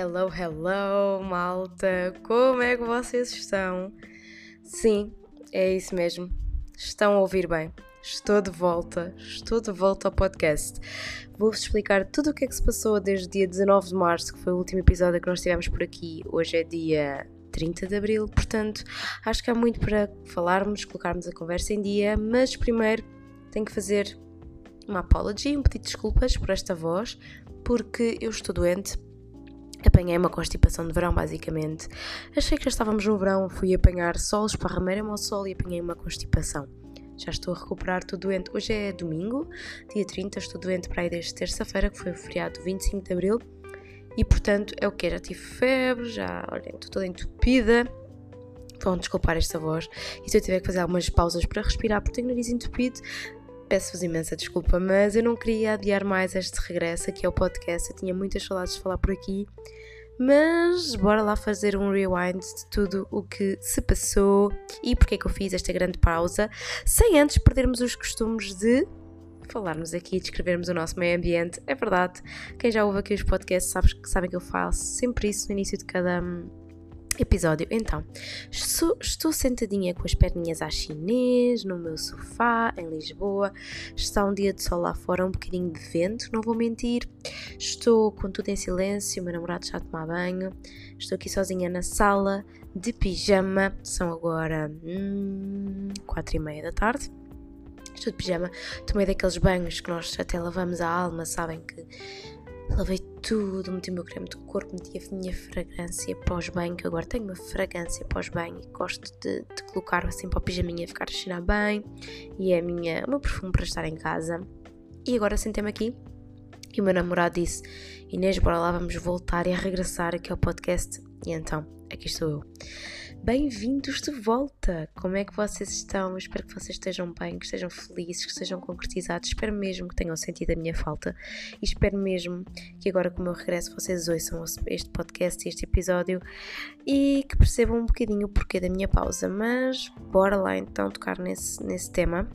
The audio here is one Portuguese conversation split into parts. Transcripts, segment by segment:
Hello, hello, malta! Como é que vocês estão? Sim, é isso mesmo. Estão a ouvir bem. Estou de volta, estou de volta ao podcast. Vou-vos explicar tudo o que é que se passou desde o dia 19 de março, que foi o último episódio que nós tivemos por aqui. Hoje é dia 30 de abril, portanto, acho que há muito para falarmos, colocarmos a conversa em dia, mas primeiro tenho que fazer uma apology, um pedido de desculpas por esta voz, porque eu estou doente. Apanhei uma constipação de verão, basicamente. Achei que já estávamos no verão, fui apanhar sol, esparramei-me ao sol e apanhei uma constipação. Já estou a recuperar, estou doente. Hoje é domingo, dia 30, estou doente para aí desde terça-feira, que foi o feriado 25 de abril. E portanto, é o que? Já tive febre, já, olhem, estou toda entupida. Vão desculpar esta voz. E se eu tiver que fazer algumas pausas para respirar, porque tenho o nariz entupido, peço-vos imensa desculpa, mas eu não queria adiar mais este regresso aqui ao podcast. Eu tinha muitas saudades de falar por aqui. Mas bora lá fazer um rewind de tudo o que se passou e porque é que eu fiz esta grande pausa, sem antes perdermos os costumes de falarmos aqui descrevermos o nosso meio ambiente. É verdade, quem já ouve aqui os podcasts sabe, sabe que eu faço sempre isso no início de cada hum, episódio. Então, estou, estou, sentadinha com as perninhas à chinês, no meu sofá, em Lisboa. Está um dia de sol lá fora, um bocadinho de vento, não vou mentir. Estou com tudo em silêncio, o meu namorado já tomar banho. Estou aqui sozinha na sala, de pijama. São agora hum, quatro e meia da tarde. Estou de pijama, tomei daqueles banhos que nós até lavamos a alma, sabem que lavei tudo, meti o meu creme de corpo, meti a minha fragrância pós-banho, que agora tenho uma fragrância pós-banho e gosto de, de, colocar assim para o pijaminha ficar a cheirar bem e é a minha, o meu perfume para estar em casa. E agora sentei-me aqui e o meu namorado disse: Inês, bora lá, vamos voltar e regressar aqui ao podcast. E então, aqui estou eu. Bem-vindos de volta! Como é que vocês estão? espero que vocês estejam bem, que estejam felizes, que estejam concretizados. Espero mesmo que tenham sentido a minha falta e espero mesmo que agora, com o meu regresso, vocês ouçam este podcast, este episódio e que percebam um bocadinho o porquê da minha pausa. Mas bora lá então tocar nesse, nesse tema.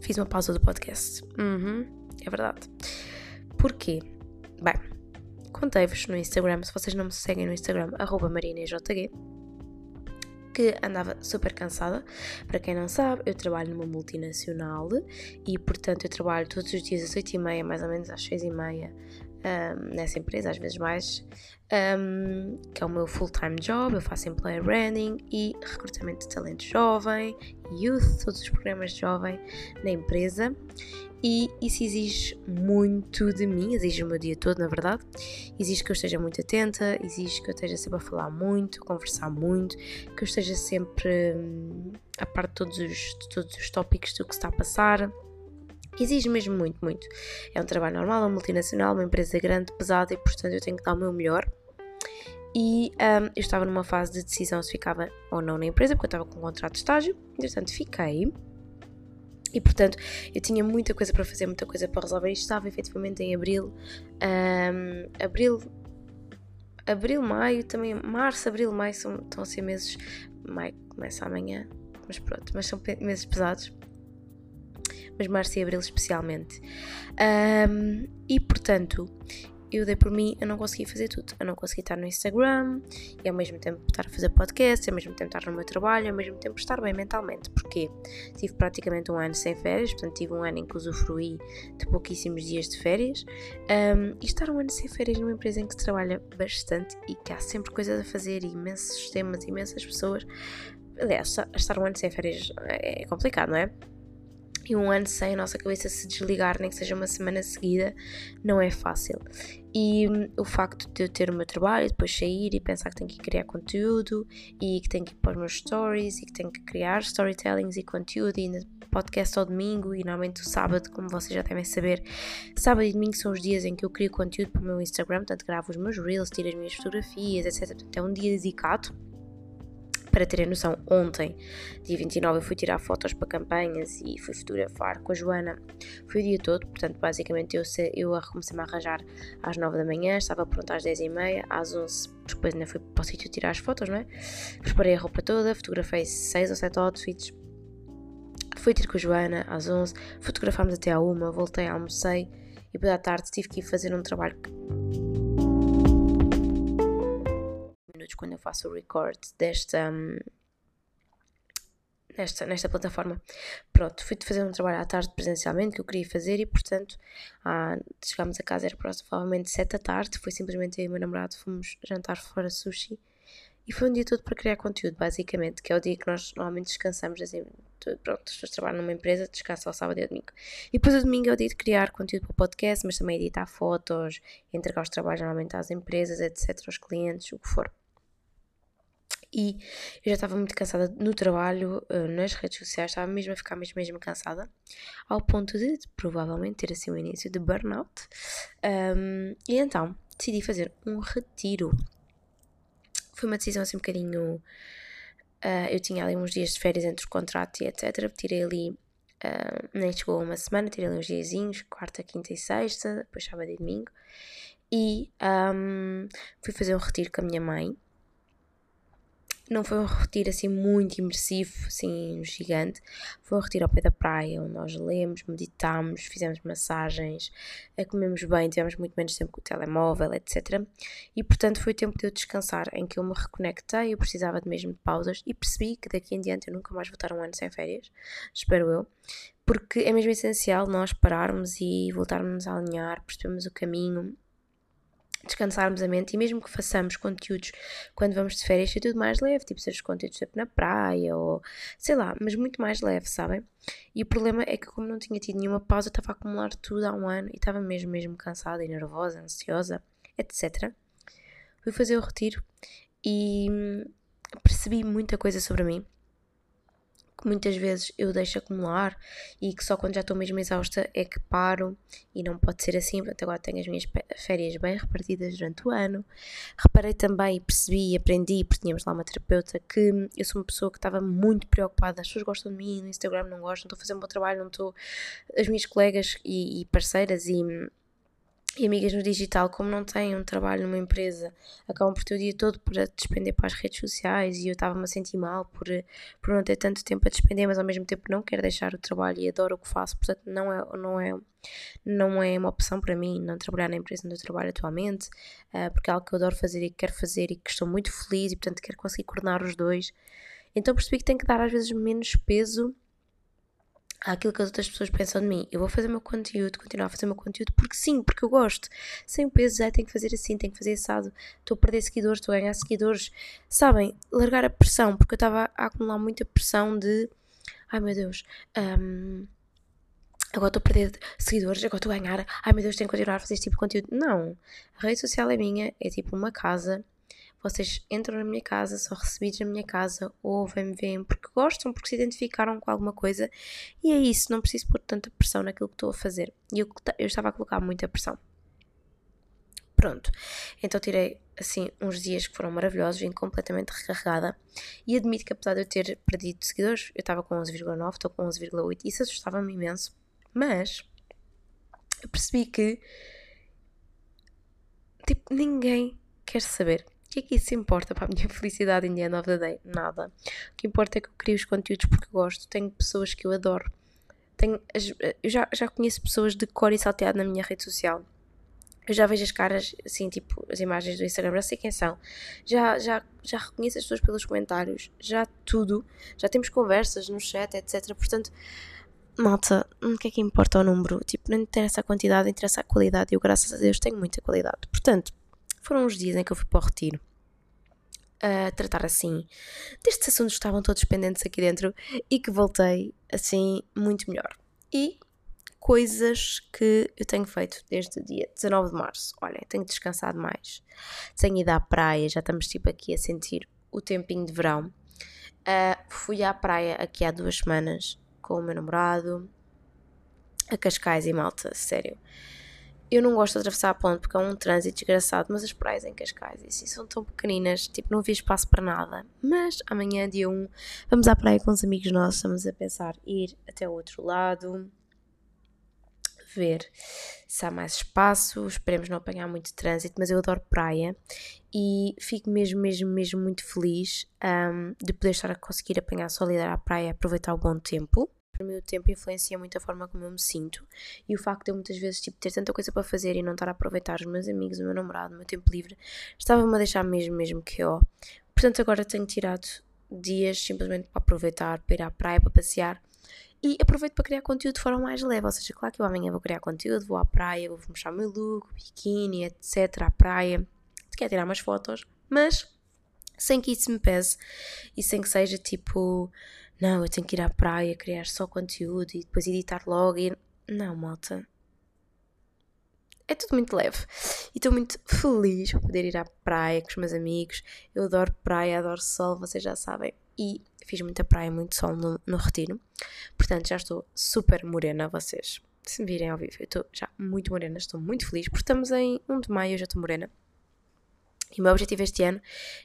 Fiz uma pausa do podcast. Uhum, é verdade. Porquê? Bem, contei-vos no Instagram, se vocês não me seguem no Instagram, marinejg, que andava super cansada. Para quem não sabe, eu trabalho numa multinacional e, portanto, eu trabalho todos os dias às 8h30, mais ou menos às 6h30, um, nessa empresa, às vezes mais, um, que é o meu full-time job. Eu faço employer branding e recrutamento de talento jovem, youth, todos os programas de jovem na empresa e isso exige muito de mim, exige o meu dia todo, na verdade. Exige que eu esteja muito atenta, exige que eu esteja sempre a falar muito, a conversar muito, que eu esteja sempre hum, a par de todos, os, de todos os tópicos do que está a passar. Exige mesmo muito, muito. É um trabalho normal, uma multinacional, uma empresa grande, pesada e, portanto, eu tenho que dar o meu melhor. E um, eu estava numa fase de decisão se ficava ou não na empresa, porque eu estava com um contrato de estágio, portanto, fiquei. E portanto, eu tinha muita coisa para fazer, muita coisa para resolver. Isto estava efetivamente em abril. Um, abril, abril, maio, também março, abril, maio são, estão a ser meses. Maio começa amanhã, mas pronto, mas são meses pesados. Mas março e abril especialmente. Um, e portanto, eu dei por mim, eu não consegui fazer tudo. Eu não consegui estar no Instagram e ao mesmo tempo estar a fazer podcast, ao mesmo tempo estar no meu trabalho, ao mesmo tempo estar bem mentalmente. Porque tive praticamente um ano sem férias, portanto tive um ano em que usufruí de pouquíssimos dias de férias. Um, e estar um ano sem férias numa empresa em que se trabalha bastante e que há sempre coisas a fazer, imensos sistemas, imensas pessoas. Aliás, estar um ano sem férias é complicado, não é? e um ano sem a nossa cabeça se desligar, nem que seja uma semana seguida, não é fácil. E hum, o facto de eu ter o meu trabalho, depois sair e pensar que tenho que criar conteúdo e que tenho que ir os meus stories e que tenho que criar storytellings e conteúdo e podcast ao domingo e normalmente o sábado, como vocês já devem saber, sábado e domingo são os dias em que eu crio conteúdo para o meu Instagram, portanto gravo os meus reels, tiro as minhas fotografias, etc. Portanto, é um dia dedicado para terem noção, ontem, dia 29, eu fui tirar fotos para campanhas e fui fotografar com a Joana. Foi o dia todo, portanto, basicamente eu, eu comecei-me a arranjar às 9 da manhã, estava pronta às 10 e meia, às 11, depois ainda fui para o sítio tirar as fotos, não é? Preparei a roupa toda, fotografei 6 ou 7 outfits. Fui ter com a Joana às 11, fotografámos até à 1, voltei, almocei e depois à tarde tive que ir fazer um trabalho conteúdos quando eu faço o record desta. Um, nesta, plataforma. Pronto, fui fazer um trabalho à tarde presencialmente que eu queria fazer e, portanto, ah, chegámos a casa, era provavelmente 7 da tarde. Foi simplesmente eu e o meu namorado, fomos jantar fora sushi. E foi um dia todo para criar conteúdo, basicamente, que é o dia que nós normalmente descansamos, assim, pronto, as pessoas trabalham numa empresa, descansam ao sábado e ao domingo. E depois o domingo é o dia de criar conteúdo para o podcast, mas também editar fotos, entregar os trabalhos normalmente às empresas, etc., aos clientes, o que for e eu já estava muito cansada no trabalho, eh, nas redes sociais, estava mesmo a ficar mesmo, mesmo cansada, ao ponto de provavelmente ter assim um início de burnout. Um, e então decidi fazer um retiro. Foi uma decisão assim um bocadinho. Uh, eu tinha ali uns dias de férias entre o contrato e etc. Tirei ali, uh, nem chegou uma semana, tirei ali uns diazinhos, quarta, quinta e sexta, depois sábado e domingo. E um, fui fazer um retiro com a minha mãe não foi um retiro assim muito imersivo, assim gigante. Foi um retiro ao pé da praia, onde nós lemos, meditamos, fizemos massagens, eh, comemos bem, tivemos muito menos tempo com o telemóvel, etc. E portanto foi o tempo de eu descansar, em que eu me reconectei, eu precisava de mesmo de pausas e percebi que daqui em diante eu nunca mais vou estar um ano sem férias, espero eu. Porque é mesmo essencial nós pararmos e voltarmos a alinhar, percebermos o caminho descansarmos a mente e mesmo que façamos conteúdos quando vamos de férias, é tudo mais leve, tipo os conteúdos sempre na praia ou sei lá, mas muito mais leve, sabem? E o problema é que, como não tinha tido nenhuma pausa, estava a acumular tudo há um ano e estava mesmo, mesmo cansada e nervosa, ansiosa, etc. Fui fazer o retiro e hum, percebi muita coisa sobre mim que muitas vezes eu deixo acumular e que só quando já estou mesmo exausta é que paro e não pode ser assim, portanto agora tenho as minhas férias bem repartidas durante o ano. Reparei também, percebi e aprendi, porque tínhamos lá uma terapeuta, que eu sou uma pessoa que estava muito preocupada, as pessoas gostam de mim, no Instagram não gostam, estou a fazer um bom trabalho, não estou... As minhas colegas e, e parceiras e e amigas no digital, como não têm um trabalho numa empresa, acabam por ter o dia todo para despender para as redes sociais e eu estava-me a sentir mal por, por não ter tanto tempo a despender, mas ao mesmo tempo não quero deixar o trabalho e adoro o que faço, portanto não é, não é, não é uma opção para mim não trabalhar na empresa onde eu trabalho atualmente, uh, porque é algo que eu adoro fazer e que quero fazer e que estou muito feliz e portanto quero conseguir coordenar os dois. Então percebi que tenho que dar às vezes menos peso àquilo que as outras pessoas pensam de mim. Eu vou fazer o meu conteúdo, continuar a fazer o meu conteúdo porque sim, porque eu gosto. Sem o peso já tenho que fazer assim, tenho que fazer assado. Estou a perder seguidores, estou a ganhar seguidores. Sabem, largar a pressão, porque eu estava a acumular muita pressão de ai meu Deus, um, agora estou a perder seguidores, agora estou a ganhar, ai meu Deus, tenho que continuar a fazer este tipo de conteúdo. Não, a rede social é minha, é tipo uma casa vocês entram na minha casa, são recebidos na minha casa, ouvem-me, veem porque gostam, porque se identificaram com alguma coisa. E é isso, não preciso pôr tanta pressão naquilo que estou a fazer. E eu, eu estava a colocar muita pressão. Pronto, então tirei assim uns dias que foram maravilhosos, vim completamente recarregada e admito que apesar de eu ter perdido seguidores, eu estava com 11,9, estou com 11,8 e isso assustava-me imenso, mas eu percebi que tipo, ninguém quer saber que é que isso importa para a minha felicidade em end of the day? Nada. O que importa é que eu crio os conteúdos porque gosto, tenho pessoas que eu adoro. Tenho, eu já, já conheço pessoas de cor e salteado na minha rede social. Eu já vejo as caras, assim, tipo, as imagens do Instagram, já sei quem são. Já, já, já reconheço as pessoas pelos comentários, já tudo. Já temos conversas no chat, etc. Portanto, malta, o que é que importa o número? Tipo, não interessa a quantidade, interessa a qualidade. E eu, graças a Deus, tenho muita qualidade. Portanto, foram os dias em que eu fui para o retiro a tratar assim destes assuntos que estavam todos pendentes aqui dentro e que voltei assim muito melhor. E coisas que eu tenho feito desde o dia 19 de março. Olha, tenho descansado mais. Tenho ido à praia, já estamos tipo aqui a sentir o tempinho de verão. Uh, fui à praia aqui há duas semanas com o meu namorado, a Cascais e Malta, sério. Eu não gosto de atravessar a ponte porque é um trânsito desgraçado, mas as praias em Cascais assim, são tão pequeninas, tipo, não havia espaço para nada. Mas amanhã, dia 1, vamos à praia com os amigos nossos, estamos a pensar ir até o outro lado, ver se há mais espaço, esperemos não apanhar muito trânsito, mas eu adoro praia e fico mesmo, mesmo, mesmo muito feliz um, de poder estar a conseguir apanhar e ir à praia e aproveitar o bom tempo o meu tempo influencia muito a forma como eu me sinto e o facto de eu muitas vezes tipo, ter tanta coisa para fazer e não estar a aproveitar os meus amigos, o meu namorado, o meu tempo livre, estava-me a deixar mesmo, mesmo que eu. Portanto, agora tenho tirado dias simplesmente para aproveitar, para ir à praia, para passear e aproveito para criar conteúdo de forma mais leve. Ou seja, claro que eu amanhã vou criar conteúdo, vou à praia, vou mostrar o meu look, biquíni, etc. à praia, quero tirar umas fotos, mas sem que isso me pese e sem que seja tipo, não, eu tenho que ir à praia, criar só conteúdo e depois editar logo. E... Não, malta. É tudo muito leve. E estou muito feliz por poder ir à praia com os meus amigos. Eu adoro praia, adoro sol, vocês já sabem. E fiz muita praia, muito sol no, no retiro. Portanto, já estou super morena, vocês. Se me virem ao vivo, eu estou já muito morena, estou muito feliz, porque estamos em 1 de maio, eu já estou morena. E o meu objetivo este ano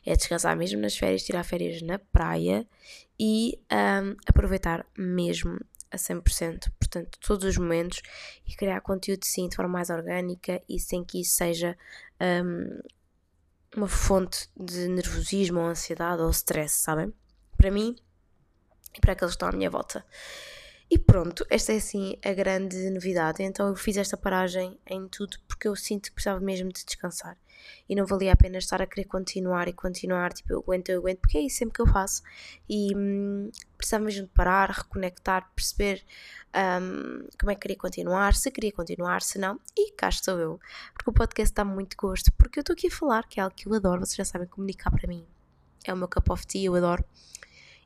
é descansar mesmo nas férias, tirar férias na praia e um, aproveitar mesmo a 100%, portanto, todos os momentos e criar conteúdo sim de forma mais orgânica e sem que isso seja um, uma fonte de nervosismo ou ansiedade ou stress, sabem? Para mim e para aqueles que estão à minha volta. E pronto, esta é assim a grande novidade. Então eu fiz esta paragem em tudo porque eu sinto que precisava mesmo de descansar. E não valia a pena estar a querer continuar e continuar. Tipo, eu aguento, eu aguento, porque é isso sempre que eu faço. E hum, precisava mesmo de parar, reconectar, perceber hum, como é que queria continuar, se queria continuar, se não. E cá estou eu. Porque o podcast dá muito gosto. Porque eu estou aqui a falar, que é algo que eu adoro. Vocês já sabem comunicar para mim. É o meu cup of tea, eu adoro.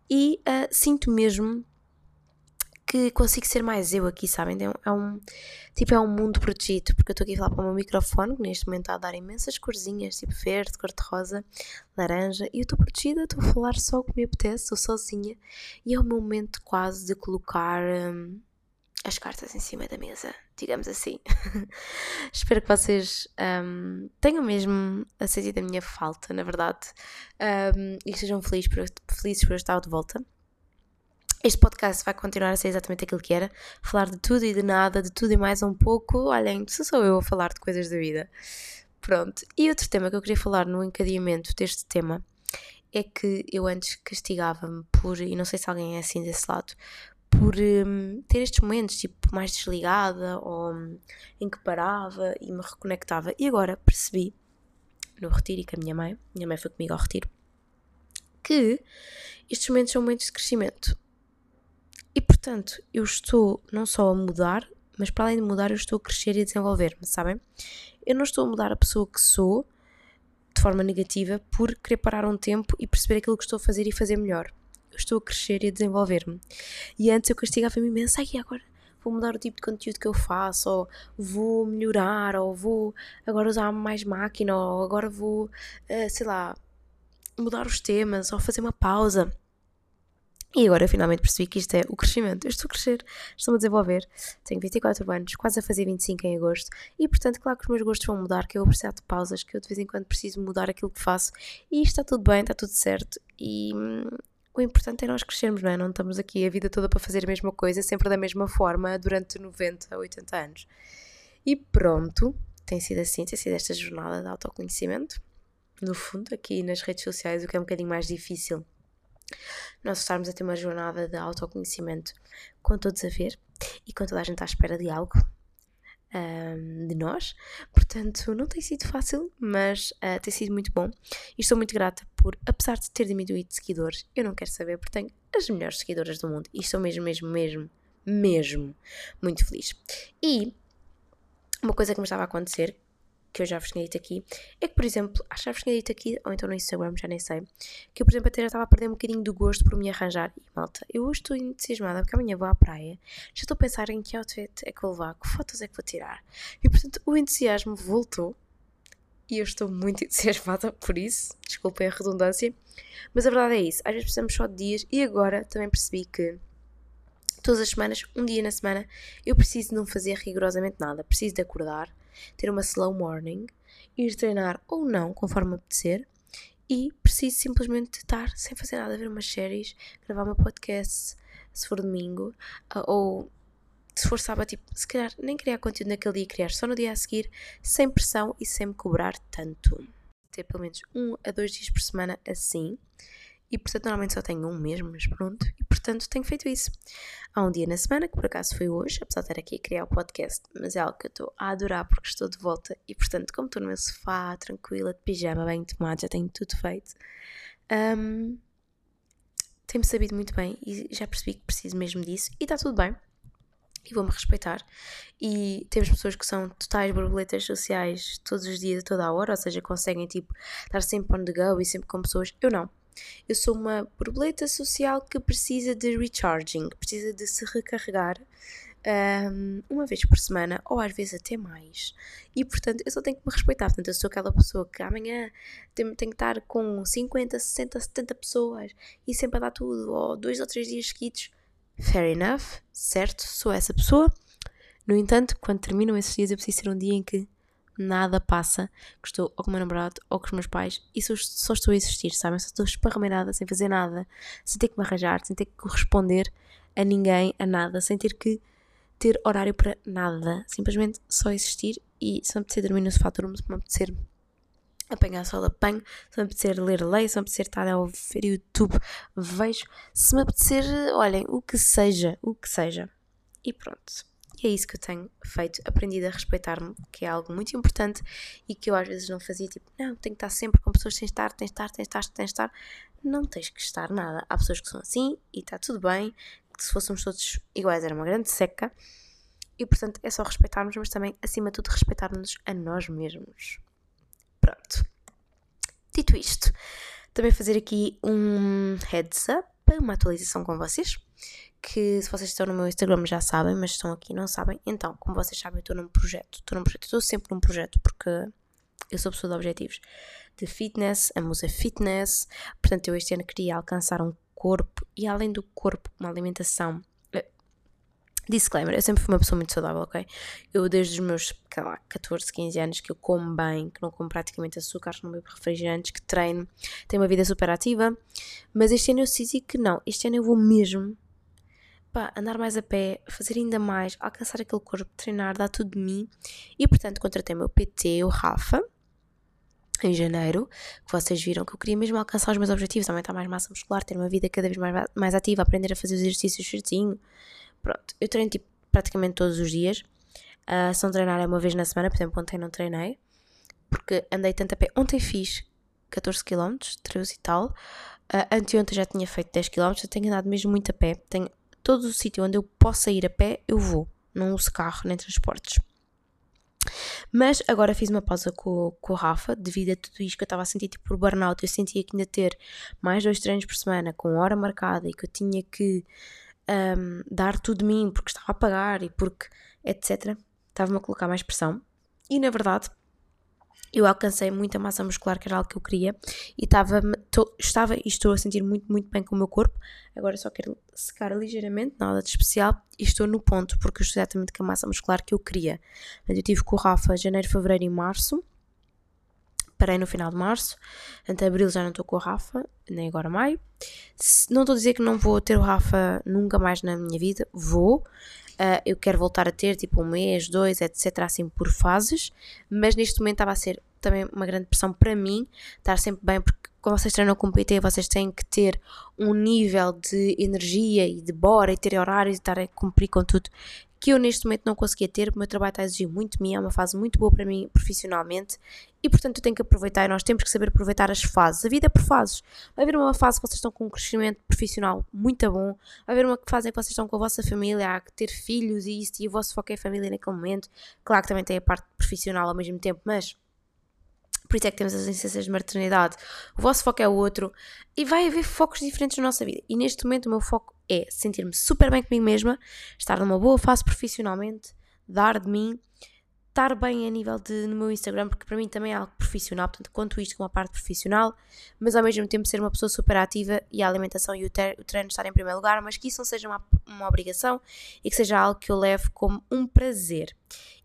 E uh, sinto mesmo que consigo ser mais eu aqui, sabem? É, é um, tipo, é um mundo protegido, porque eu estou aqui a falar para o meu microfone, que neste momento está a dar imensas corzinhas, tipo verde, cor-de-rosa, laranja, e eu estou protegida, estou a falar só o que me apetece, estou sozinha, e é o meu momento quase de colocar hum, as cartas em cima da mesa, digamos assim. Espero que vocês hum, tenham mesmo a sentir a minha falta, na verdade, hum, e sejam felizes por, felizes por eu estar de volta. Este podcast vai continuar a ser exatamente aquilo que era, falar de tudo e de nada, de tudo e mais um pouco. Olhem, se sou eu a falar de coisas da vida. Pronto. E outro tema que eu queria falar no encadeamento deste tema é que eu antes castigava-me por, e não sei se alguém é assim desse lado, por um, ter estes momentos, tipo, mais desligada ou um, em que parava e me reconectava. E agora percebi, no retiro e com a minha mãe, minha mãe foi comigo ao retiro, que estes momentos são momentos de crescimento. E portanto, eu estou não só a mudar, mas para além de mudar, eu estou a crescer e a desenvolver-me, sabem? Eu não estou a mudar a pessoa que sou de forma negativa por querer parar um tempo e perceber aquilo que estou a fazer e fazer melhor. Eu estou a crescer e a desenvolver-me. E antes eu castigava-me imenso, ai, agora vou mudar o tipo de conteúdo que eu faço, ou vou melhorar, ou vou agora usar mais máquina, ou agora vou, uh, sei lá, mudar os temas, ou fazer uma pausa. E agora eu finalmente percebi que isto é o crescimento. Eu estou a crescer, estou-me a desenvolver. Tenho 24 anos, quase a fazer 25 em agosto. E portanto, claro que os meus gostos vão mudar, que eu vou precisar de pausas, que eu de vez em quando preciso mudar aquilo que faço. E está tudo bem, está tudo certo. E hum, o importante é nós crescermos, não é? Não estamos aqui a vida toda para fazer a mesma coisa, sempre da mesma forma, durante 90, 80 anos. E pronto, tem sido assim, tem sido esta jornada de autoconhecimento. No fundo, aqui nas redes sociais, o que é um bocadinho mais difícil nós estarmos a ter uma jornada de autoconhecimento com todos a ver e com toda a gente à espera de algo um, de nós. Portanto, não tem sido fácil, mas uh, tem sido muito bom. E estou muito grata por, apesar de ter diminuído de seguidores, eu não quero saber porque tenho as melhores seguidoras do mundo e estou mesmo, mesmo, mesmo, mesmo muito feliz. E uma coisa que me estava a acontecer, que eu já vos tinha dito aqui, é que, por exemplo, acho que já vos tinha dito aqui, ou então no Instagram, já nem sei, que eu, por exemplo, até já estava a perder um bocadinho do gosto por me arranjar. E, malta, eu hoje estou entusiasmada porque amanhã vou à praia, já estou a pensar em que outfit é que vou levar, que fotos é que vou tirar. E, portanto, o entusiasmo voltou e eu estou muito entusiasmada por isso, desculpem a redundância, mas a verdade é isso, às vezes precisamos só de dias e agora também percebi que todas as semanas, um dia na semana, eu preciso não fazer rigorosamente nada, preciso de acordar, ter uma slow morning, ir treinar ou não, conforme apetecer, e preciso simplesmente estar sem fazer nada, ver umas séries, gravar uma podcast, se for domingo, ah, ou se for sábado, tipo, se calhar nem criar conteúdo naquele dia, criar só no dia a seguir, sem pressão e sem me cobrar tanto. Ter pelo menos um a dois dias por semana assim. E portanto normalmente só tenho um mesmo, mas pronto, e portanto tenho feito isso. Há um dia na semana, que por acaso foi hoje, apesar de estar aqui a criar o podcast, mas é algo que eu estou a adorar porque estou de volta e portanto, como estou no meu sofá, tranquila, de pijama, bem tomado, já tenho tudo feito, um, tenho-me sabido muito bem e já percebi que preciso mesmo disso e está tudo bem e vou-me respeitar. E temos pessoas que são totais borboletas sociais todos os dias, toda a hora, ou seja, conseguem tipo estar sempre on the go e sempre com pessoas. Eu não. Eu sou uma borboleta social que precisa de recharging, precisa de se recarregar um, uma vez por semana, ou às vezes até mais. E portanto, eu só tenho que me respeitar. Portanto, eu sou aquela pessoa que amanhã tenho que estar com 50, 60, 70 pessoas e sempre a dar tudo, ou dois ou três dias seguidos Fair enough, certo? Sou essa pessoa. No entanto, quando terminam esses dias, eu preciso ser um dia em que nada passa, que estou ou com o meu namorado ou com os meus pais e só, só estou a existir, sabem? Só estou esparrameirada, sem fazer nada, sem ter que me arranjar, sem ter que corresponder a ninguém, a nada, sem ter que ter horário para nada, simplesmente só existir e se me apetecer dormir no sofá, durmo, se me apetecer apanhar sol, apanho, se me apetecer ler, leio, se me apetecer estar a ver YouTube, vejo, se me apetecer, olhem, o que seja, o que seja. E pronto. E é isso que eu tenho feito, aprendido a respeitar-me, que é algo muito importante e que eu às vezes não fazia, tipo, não, tenho que estar sempre com pessoas, de estar, tens estar, tens de estar, tens de estar. Não tens que estar nada. Há pessoas que são assim e está tudo bem, que se fôssemos todos iguais era uma grande seca. E portanto é só respeitarmos, mas também, acima de tudo, respeitarmos a nós mesmos. Pronto. Dito isto, também fazer aqui um heads up, uma atualização com vocês. Que se vocês estão no meu Instagram já sabem, mas estão aqui não sabem. Então, como vocês sabem, eu estou num projeto. Estou num projeto, estou sempre num projeto porque eu sou pessoa de objetivos de fitness, a musa fitness. Portanto, eu este ano queria alcançar um corpo e além do corpo, uma alimentação Disclaimer, eu sempre fui uma pessoa muito saudável, ok? Eu desde os meus, lá, 14, 15 anos que eu como bem, que não como praticamente açúcares, não bebo refrigerantes, que treino, tenho uma vida super ativa, mas este ano eu decidi que não, este ano eu vou mesmo pá, andar mais a pé, fazer ainda mais, alcançar aquele corpo, treinar, dar tudo de mim e portanto contratei meu PT, o Rafa, em janeiro, que vocês viram que eu queria mesmo alcançar os meus objetivos, aumentar mais massa muscular, ter uma vida cada vez mais, mais ativa, aprender a fazer os exercícios certinho, Pronto, eu treino tipo praticamente todos os dias. Uh, se não treinar é uma vez na semana, por exemplo, ontem não treinei, porque andei tanto a pé. Ontem fiz 14 km, 13 e tal. Uh, anteontem já tinha feito 10 km, eu tenho andado mesmo muito a pé. Tenho todo o sítio onde eu possa ir a pé, eu vou. Não uso carro nem transportes. Mas agora fiz uma pausa com, com o Rafa, devido a tudo isto que eu estava a sentir tipo por burnout. Eu sentia que ainda ter mais dois treinos por semana, com hora marcada e que eu tinha que um, dar tudo de mim porque estava a pagar e porque etc. Estava-me a colocar mais pressão. E na verdade, eu alcancei muita massa muscular, que era algo que eu queria, e estava, tô, estava e estou a sentir muito, muito bem com o meu corpo. Agora só quero secar ligeiramente, nada de especial, e estou no ponto, porque eu estou exatamente com a massa muscular que eu queria. Eu tive com o Rafa janeiro, fevereiro e março, parei no final de março, até abril já não estou com o Rafa, nem agora maio. Não estou a dizer que não vou ter o Rafa nunca mais na minha vida, vou. Uh, eu quero voltar a ter tipo um mês, dois, etc. assim por fases, mas neste momento estava a ser também uma grande pressão para mim estar sempre bem, porque quando vocês treinam com PT, vocês têm que ter um nível de energia e de bora e ter horários e estar a cumprir com tudo que eu neste momento não conseguia ter, o meu trabalho está a exigir muito de mim, é uma fase muito boa para mim profissionalmente e portanto eu tenho que aproveitar e nós temos que saber aproveitar as fases. A vida é por fases. Vai haver uma fase que vocês estão com um crescimento profissional muito bom, vai haver uma fase em que vocês estão com a vossa família, há que ter filhos e isso, e o vosso foco é a família naquele momento. Claro que também tem a parte profissional ao mesmo tempo, mas por isso é que temos as licenças de maternidade, o vosso foco é o outro, e vai haver focos diferentes na nossa vida. E neste momento o meu foco é sentir-me super bem comigo mesma, estar numa boa fase profissionalmente, dar de mim, estar bem a nível de no meu Instagram, porque para mim também é algo profissional, portanto, conto isto como uma parte profissional, mas ao mesmo tempo ser uma pessoa super ativa e a alimentação e o, o treino estar em primeiro lugar, mas que isso não seja uma, uma obrigação e que seja algo que eu leve como um prazer.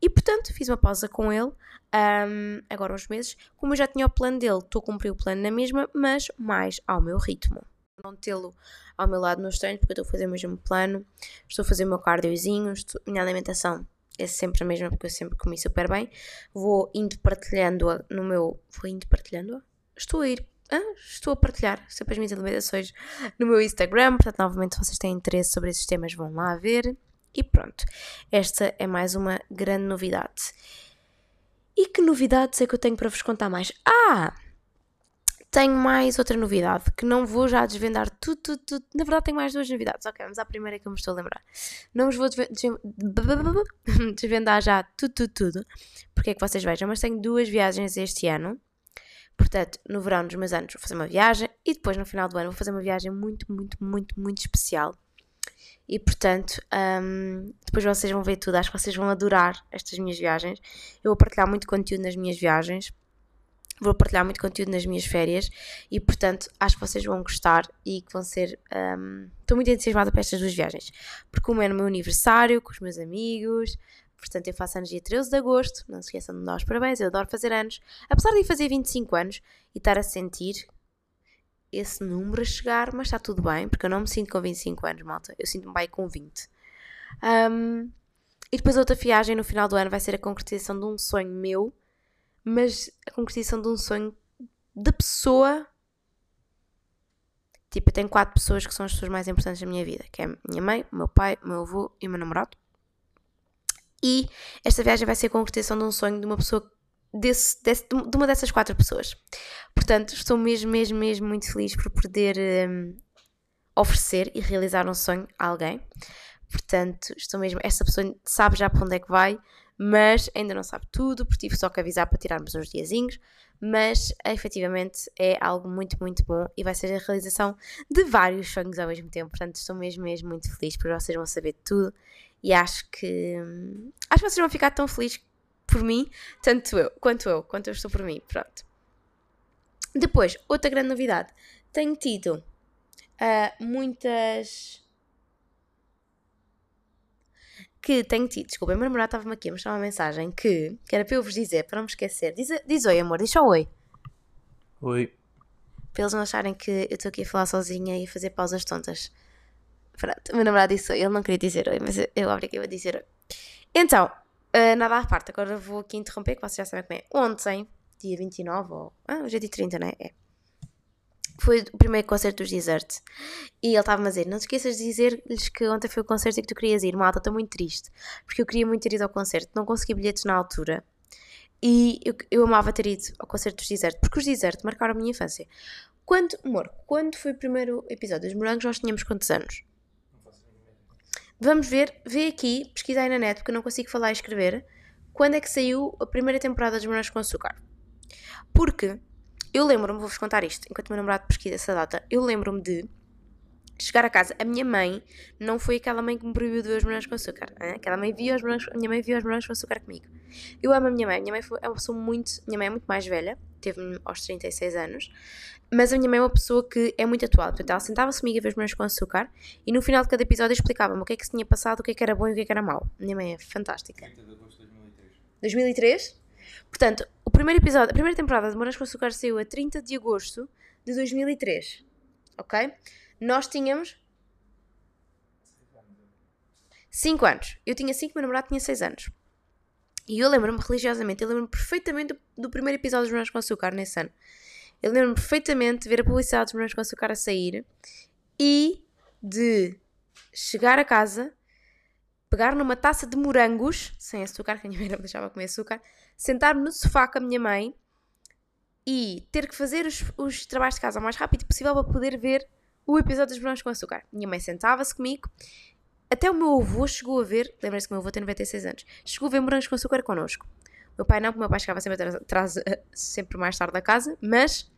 E portanto, fiz uma pausa com ele, um, agora uns meses, como eu já tinha o plano dele, estou a cumprir o plano na mesma, mas mais ao meu ritmo. Não tê-lo ao meu lado nos treinos, porque eu estou a fazer o mesmo plano, estou a fazer o meu cardiozinho, estou, minha alimentação é sempre a mesma porque eu sempre comi super bem. Vou indo partilhando no meu. Vou indo partilhando? Estou a ir ah, estou a partilhar sempre as minhas alimentações no meu Instagram. Portanto, novamente, se vocês têm interesse sobre esses temas, vão lá ver. E pronto, esta é mais uma grande novidade. E que novidades é que eu tenho para vos contar mais? Ah! Tenho mais outra novidade que não vou já desvendar tudo, tudo, tudo. Na verdade, tenho mais duas novidades. Ok, vamos à primeira que eu me estou a lembrar. Não vos vou desvendar já tudo, tudo, tudo, porque é que vocês vejam, mas tenho duas viagens este ano. Portanto, no verão dos meus anos vou fazer uma viagem e depois no final do ano vou fazer uma viagem muito, muito, muito, muito especial. E portanto, um, depois vocês vão ver tudo. Acho que vocês vão adorar estas minhas viagens. Eu vou partilhar muito conteúdo nas minhas viagens vou partilhar muito conteúdo nas minhas férias e, portanto, acho que vocês vão gostar e que vão ser. Um, estou muito entusiasmada para estas duas viagens, porque uma é no meu aniversário, com os meus amigos, portanto, eu faço anos dia 13 de agosto, não se esqueçam de me dar os parabéns, eu adoro fazer anos, apesar de fazer 25 anos e estar a sentir esse número a chegar, mas está tudo bem, porque eu não me sinto com 25 anos, malta, eu sinto-me bem com 20. Um, e depois outra viagem no final do ano vai ser a concretização de um sonho meu mas a concretização de um sonho da pessoa. Tipo, eu tenho quatro pessoas que são as pessoas mais importantes da minha vida, que é minha mãe, meu pai, meu avô e meu namorado. E esta viagem vai ser a concretização de um sonho de uma pessoa desse, desse, de uma dessas quatro pessoas. Portanto, estou mesmo, mesmo, mesmo muito feliz por poder um, oferecer e realizar um sonho a alguém. Portanto, estou mesmo. Esta pessoa sabe já para onde é que vai, mas ainda não sabe tudo, porque tive só que avisar para tirarmos uns diazinhos, mas efetivamente é algo muito, muito bom e vai ser a realização de vários sonhos ao mesmo tempo, portanto estou mesmo, mesmo muito feliz, porque vocês vão saber tudo e acho que acho que vocês vão ficar tão felizes por mim, tanto eu, quanto eu, quanto eu estou por mim, pronto. Depois, outra grande novidade, tenho tido uh, muitas que tenho tido, desculpa, meu namorado estava-me aqui a mostrar uma mensagem que, que era para eu vos dizer, para não me esquecer. Diz, diz oi, amor, diz só oi. Oi. Para eles não acharem que eu estou aqui a falar sozinha e a fazer pausas tontas. Pronto, o meu namorado disse oi, ele não queria dizer oi, mas eu obriguei a dizer oi. Então, uh, nada à parte, agora vou aqui interromper, que vocês já sabem como é. Ontem, dia 29, ou. Ah, hoje é dia 30, não é? É foi o primeiro concerto dos Desert. E ele estava-me a dizer: Não te esqueças de dizer-lhes que ontem foi o concerto e que tu querias ir. Malta, estou muito triste. Porque eu queria muito ter ido ao concerto. Não consegui bilhetes na altura. E eu, eu amava ter ido ao concerto dos Desert. Porque os Desert marcaram a minha infância. Quando, amor, quando foi o primeiro episódio dos Morangos, nós tínhamos quantos anos? Vamos ver, vê aqui, pesquisa aí na net, porque eu não consigo falar e escrever. Quando é que saiu a primeira temporada dos Morangos com Açúcar? Porque eu lembro-me, vou-vos contar isto, enquanto o meu namorado pesquisa essa data, eu lembro-me de chegar a casa. A minha mãe não foi aquela mãe que me proibiu de ver os morangos com açúcar. Hein? Aquela mãe via os morangos, a minha mãe via os morangos com açúcar comigo. Eu amo a minha mãe. A minha mãe foi, é uma pessoa muito. Minha mãe é muito mais velha, teve-me aos 36 anos. Mas a minha mãe é uma pessoa que é muito atual. Portanto, ela sentava-se comigo a ver os morangos com açúcar e no final de cada episódio explicava-me o que é que se tinha passado, o que é que era bom e o que é que era mau. A minha mãe é fantástica. 2003? 2003? Portanto, o primeiro episódio, a primeira temporada de Morangos com Açúcar saiu a 30 de agosto de 2003. Ok? Nós tínhamos 5 anos. Eu tinha 5, meu namorado tinha 6 anos. E eu lembro-me religiosamente, eu lembro-me perfeitamente do, do, primeiro episódio dos Morangos com Açúcar nesse ano. Eu lembro-me perfeitamente de ver a publicidade dos Morangos com Açúcar a sair e de chegar a casa pegar numa taça de morangos, sem açúcar, que a minha mãe não deixava comer açúcar, sentar-me no sofá com a minha mãe e ter que fazer os, os trabalhos de casa o mais rápido possível para poder ver o episódio dos morangos com açúcar. Minha mãe sentava-se comigo, até o meu avô chegou a ver, lembra-se que o meu avô tem 96 anos, chegou a ver morangos com açúcar connosco. Meu pai não, porque o meu pai chegava sempre, atrás, sempre mais tarde da casa, mas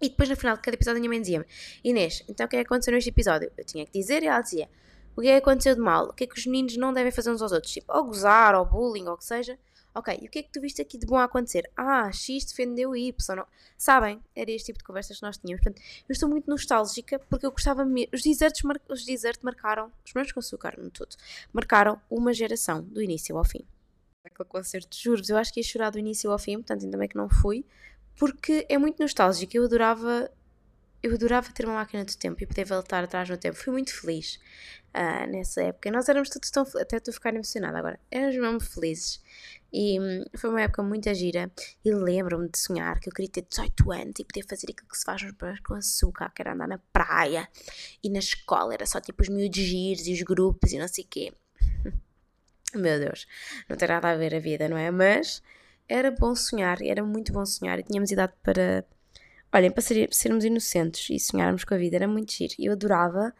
e depois no final de cada episódio a minha mãe dizia-me Inês, então o que é que aconteceu neste episódio? Eu tinha que dizer e ela dizia o que é que aconteceu de mal? O que é que os meninos não devem fazer uns aos outros? Tipo, ou gozar, ou bullying, ou o que seja. Ok, e o que é que tu viste aqui de bom a acontecer? Ah, X defendeu Y. Não. Sabem? Era este tipo de conversas que nós tínhamos. Portanto, eu estou muito nostálgica porque eu gostava mesmo. Os desertos, mar... os desertos marcaram, os meus com açúcar no todo, marcaram uma geração, do início ao fim. Aquele concerto, juro-vos, eu acho que ia chorar do início ao fim, portanto, ainda bem que não fui, porque é muito nostálgico. Eu adorava eu adorava ter uma máquina do tempo e poder voltar atrás no tempo. Fui muito feliz uh, nessa época. Nós éramos todos tão até estou a ficar emocionada agora. Éramos mesmo felizes. E hum, foi uma época muito gira. E lembro-me de sonhar que eu queria ter 18 anos e poder fazer aquilo que se faz nos barcos com açúcar, que era andar na praia. E na escola era só tipo os miúdos giros e os grupos e não sei o quê. Meu Deus, não tem nada a ver a vida, não é? Mas era bom sonhar, era muito bom sonhar e tínhamos idade para. Olhem, para ser, sermos inocentes e sonharmos com a vida, era muito giro. Eu adorava.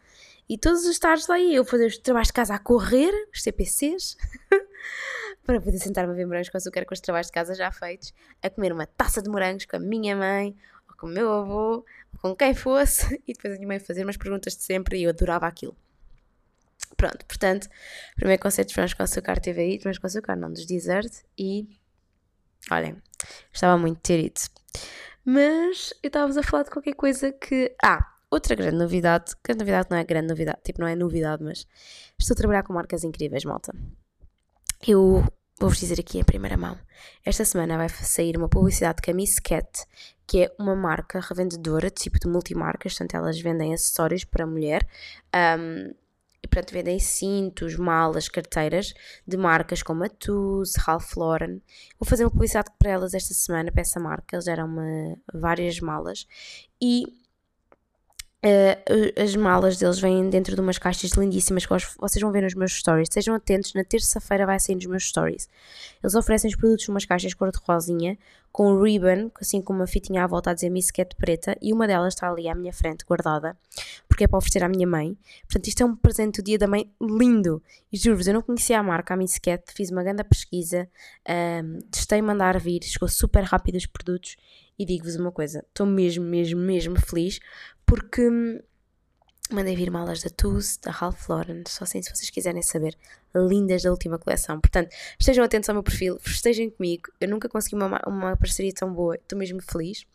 E todos os tardes lá ia eu fazer os trabalhos de casa a correr, os CPCs, para poder sentar-me a ver morangos com açúcar com os trabalhos de casa já feitos, a comer uma taça de morangos com a minha mãe, ou com o meu avô, ou com quem fosse, e depois a minha mãe fazer umas perguntas de sempre e eu adorava aquilo. Pronto, portanto, primeiro conceito de morangos com açúcar teve aí, morangos com açúcar, não, dos desert, e olhem, gostava muito ter ido. Mas eu estava-vos a falar de qualquer coisa que. Ah, outra grande novidade, grande novidade não é grande novidade, tipo, não é novidade, mas estou a trabalhar com marcas incríveis, malta. Eu vou-vos dizer aqui em primeira mão. Esta semana vai sair uma publicidade com a Miss Cat, que é uma marca revendedora, tipo de multimarcas, portanto elas vendem acessórios para mulher. Um, e portanto vendem cintos, malas, carteiras de marcas como a Tools, Ralph Lauren. Vou fazer uma publicidade para elas esta semana, para essa marca, eles deram-me várias malas e Uh, as malas deles vêm dentro de umas caixas lindíssimas que vocês vão ver nos meus stories. Sejam atentos, na terça-feira vai sair nos meus stories. Eles oferecem os produtos numas caixas cor-de-rosinha, com um ribbon, assim com uma fitinha à volta a dizer Miss Cat preta, e uma delas está ali à minha frente, guardada, porque é para oferecer à minha mãe. Portanto, isto é um presente do dia da mãe lindo. E juro-vos, eu não conhecia a marca, a Miss Cat, fiz uma grande pesquisa, um, testei mandar vir, chegou super rápido os produtos, e digo-vos uma coisa, estou mesmo, mesmo, mesmo feliz porque mandei vir malas da Tools, da Ralph Lauren, só assim se vocês quiserem saber, lindas da última coleção. Portanto, estejam atentos ao meu perfil, estejam comigo. Eu nunca consegui uma, uma parceria tão boa, estou mesmo feliz.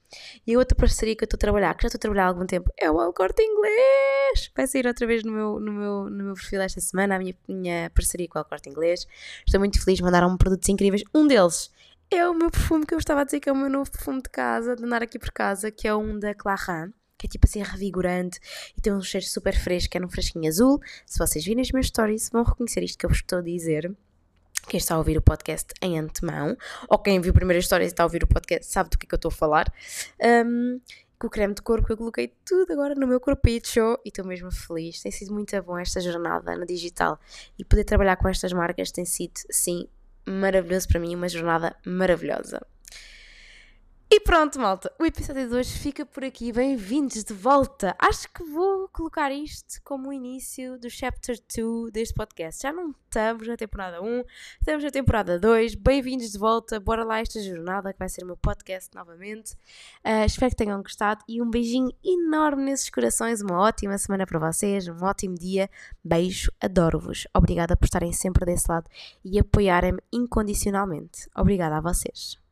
E a outra parceria que eu estou a trabalhar, que já estou a trabalhar há algum tempo, é o Alcorte Inglês. Vai sair outra vez no meu, no meu, no meu perfil esta semana, a minha, minha parceria com o Alcorte Inglês. Estou muito feliz, mandaram-me produtos incríveis. Um deles é o meu perfume que eu estava a dizer que é o meu novo perfume de casa, de andar aqui por casa, que é um da Clarin que é tipo assim revigorante e tem um cheiro super fresco, é num fresquinho azul. Se vocês virem os meus stories, vão reconhecer isto que eu vos estou a dizer. Quem está a ouvir o podcast em antemão, ou quem viu a primeira história e está a ouvir o podcast, sabe do que é que eu estou a falar. Um, com o creme de corpo, eu coloquei tudo agora no meu corpicho e estou mesmo feliz. Tem sido muito bom esta jornada no digital e poder trabalhar com estas marcas tem sido, sim, maravilhoso para mim, uma jornada maravilhosa. E pronto, malta, o episódio de hoje fica por aqui. Bem-vindos de volta. Acho que vou colocar isto como o início do chapter 2 deste podcast. Já não estamos na temporada 1, estamos na temporada 2. Bem-vindos de volta. Bora lá esta jornada que vai ser o meu podcast novamente. Uh, espero que tenham gostado e um beijinho enorme nesses corações. Uma ótima semana para vocês, um ótimo dia. Beijo, adoro-vos. Obrigada por estarem sempre desse lado e apoiarem-me incondicionalmente. Obrigada a vocês.